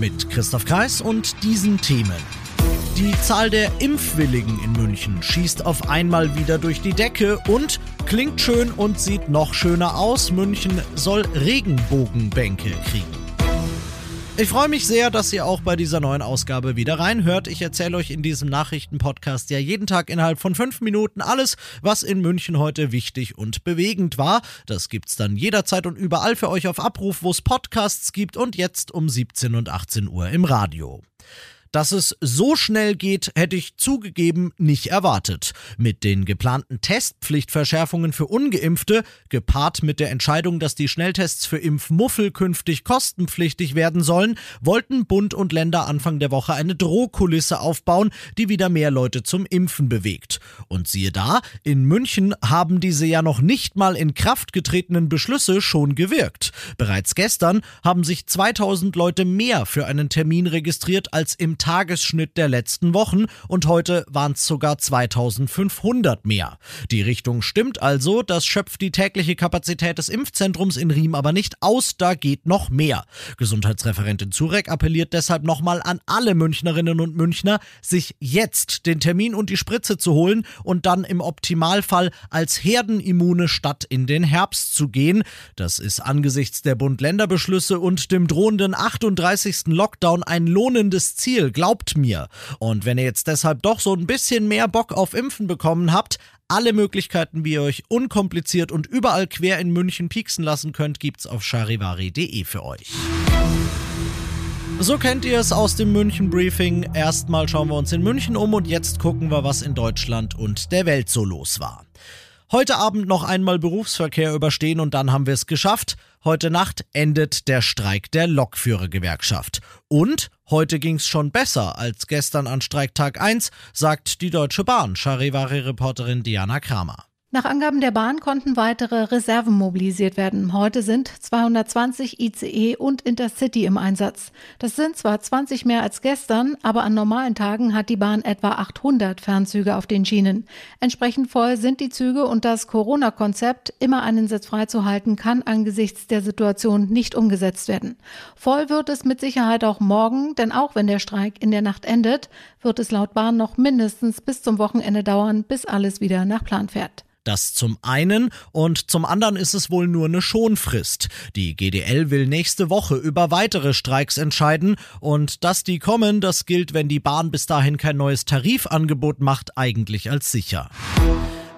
Mit Christoph Kreis und diesen Themen. Die Zahl der Impfwilligen in München schießt auf einmal wieder durch die Decke und klingt schön und sieht noch schöner aus. München soll Regenbogenbänke kriegen. Ich freue mich sehr, dass ihr auch bei dieser neuen Ausgabe wieder reinhört. Ich erzähle euch in diesem Nachrichtenpodcast ja jeden Tag innerhalb von fünf Minuten alles, was in München heute wichtig und bewegend war. Das gibt's dann jederzeit und überall für euch auf Abruf, wo es Podcasts gibt und jetzt um 17 und 18 Uhr im Radio. Dass es so schnell geht, hätte ich zugegeben nicht erwartet. Mit den geplanten Testpflichtverschärfungen für ungeimpfte, gepaart mit der Entscheidung, dass die Schnelltests für Impfmuffel künftig kostenpflichtig werden sollen, wollten Bund und Länder Anfang der Woche eine Drohkulisse aufbauen, die wieder mehr Leute zum Impfen bewegt. Und siehe da, in München haben diese ja noch nicht mal in Kraft getretenen Beschlüsse schon gewirkt. Bereits gestern haben sich 2000 Leute mehr für einen Termin registriert als im Tagesschnitt der letzten Wochen und heute waren es sogar 2500 mehr. Die Richtung stimmt also, das schöpft die tägliche Kapazität des Impfzentrums in Riem aber nicht aus, da geht noch mehr. Gesundheitsreferentin Zurek appelliert deshalb nochmal an alle Münchnerinnen und Münchner, sich jetzt den Termin und die Spritze zu holen und dann im Optimalfall als Herdenimmune Stadt in den Herbst zu gehen. Das ist angesichts der Bund-Länder-Beschlüsse und dem drohenden 38. Lockdown ein lohnendes Ziel, glaubt mir. Und wenn ihr jetzt deshalb doch so ein bisschen mehr Bock auf Impfen bekommen habt, alle Möglichkeiten, wie ihr euch unkompliziert und überall quer in München pieksen lassen könnt, gibt's auf charivari.de für euch. So kennt ihr es aus dem München Briefing. Erstmal schauen wir uns in München um und jetzt gucken wir, was in Deutschland und der Welt so los war. Heute Abend noch einmal Berufsverkehr überstehen und dann haben wir es geschafft. Heute Nacht endet der Streik der Lokführergewerkschaft. Und heute ging's schon besser als gestern an Streiktag 1, sagt die Deutsche Bahn, Charivari-Reporterin Diana Kramer. Nach Angaben der Bahn konnten weitere Reserven mobilisiert werden. Heute sind 220 ICE und Intercity im Einsatz. Das sind zwar 20 mehr als gestern, aber an normalen Tagen hat die Bahn etwa 800 Fernzüge auf den Schienen. Entsprechend voll sind die Züge und das Corona-Konzept, immer einen Sitz freizuhalten, kann angesichts der Situation nicht umgesetzt werden. Voll wird es mit Sicherheit auch morgen, denn auch wenn der Streik in der Nacht endet, wird es laut Bahn noch mindestens bis zum Wochenende dauern, bis alles wieder nach Plan fährt. Das zum einen und zum anderen ist es wohl nur eine Schonfrist. Die GDL will nächste Woche über weitere Streiks entscheiden und dass die kommen, das gilt, wenn die Bahn bis dahin kein neues Tarifangebot macht, eigentlich als sicher.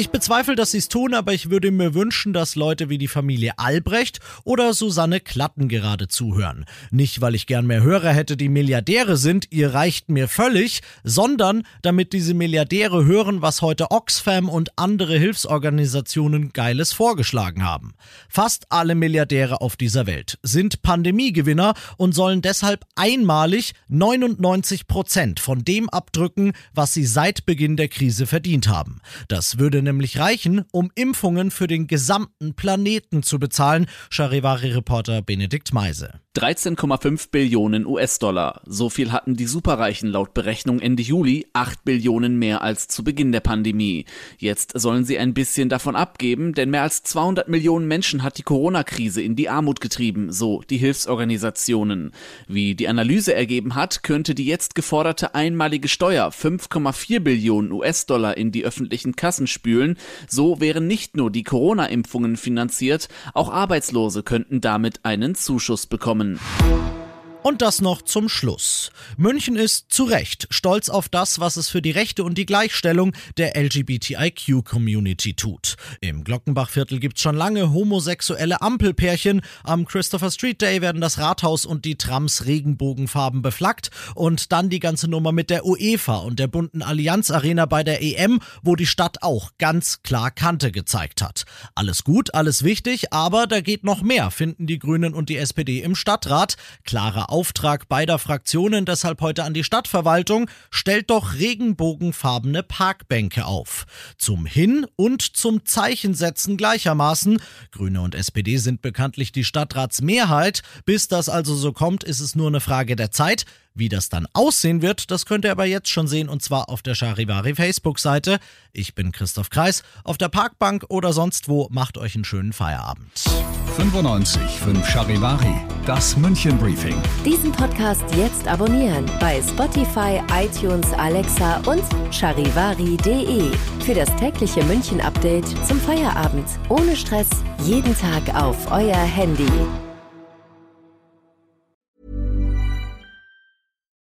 Ich bezweifle, dass sie es tun, aber ich würde mir wünschen, dass Leute wie die Familie Albrecht oder Susanne Klatten gerade zuhören. Nicht, weil ich gern mehr Hörer hätte, die Milliardäre sind, ihr reicht mir völlig, sondern damit diese Milliardäre hören, was heute Oxfam und andere Hilfsorganisationen Geiles vorgeschlagen haben. Fast alle Milliardäre auf dieser Welt sind Pandemiegewinner und sollen deshalb einmalig 99 Prozent von dem abdrücken, was sie seit Beginn der Krise verdient haben. Das würde nämlich reichen, um Impfungen für den gesamten Planeten zu bezahlen, Charivari-Reporter Benedikt Meise. 13,5 Billionen US-Dollar. So viel hatten die Superreichen laut Berechnung Ende Juli, 8 Billionen mehr als zu Beginn der Pandemie. Jetzt sollen sie ein bisschen davon abgeben, denn mehr als 200 Millionen Menschen hat die Corona-Krise in die Armut getrieben, so die Hilfsorganisationen. Wie die Analyse ergeben hat, könnte die jetzt geforderte einmalige Steuer 5,4 Billionen US-Dollar in die öffentlichen Kassen spülen. So wären nicht nur die Corona-Impfungen finanziert, auch Arbeitslose könnten damit einen Zuschuss bekommen. Und das noch zum Schluss. München ist zu Recht stolz auf das, was es für die Rechte und die Gleichstellung der LGBTIQ-Community tut. Im Glockenbachviertel gibt's schon lange homosexuelle Ampelpärchen. Am Christopher Street Day werden das Rathaus und die Trams Regenbogenfarben beflaggt. Und dann die ganze Nummer mit der UEFA und der bunten Allianz Arena bei der EM, wo die Stadt auch ganz klar Kante gezeigt hat. Alles gut, alles wichtig, aber da geht noch mehr, finden die Grünen und die SPD im Stadtrat. Klare Auftrag beider Fraktionen deshalb heute an die Stadtverwaltung, stellt doch regenbogenfarbene Parkbänke auf. Zum Hin- und zum Zeichensetzen gleichermaßen. Grüne und SPD sind bekanntlich die Stadtratsmehrheit. Bis das also so kommt, ist es nur eine Frage der Zeit. Wie das dann aussehen wird, das könnt ihr aber jetzt schon sehen und zwar auf der Charivari Facebook-Seite. Ich bin Christoph Kreis. Auf der Parkbank oder sonst wo macht euch einen schönen Feierabend. 95 5 Charivari, das München Briefing. Diesen Podcast jetzt abonnieren bei Spotify, iTunes, Alexa und charivari.de. Für das tägliche München Update zum Feierabend. Ohne Stress, jeden Tag auf euer Handy.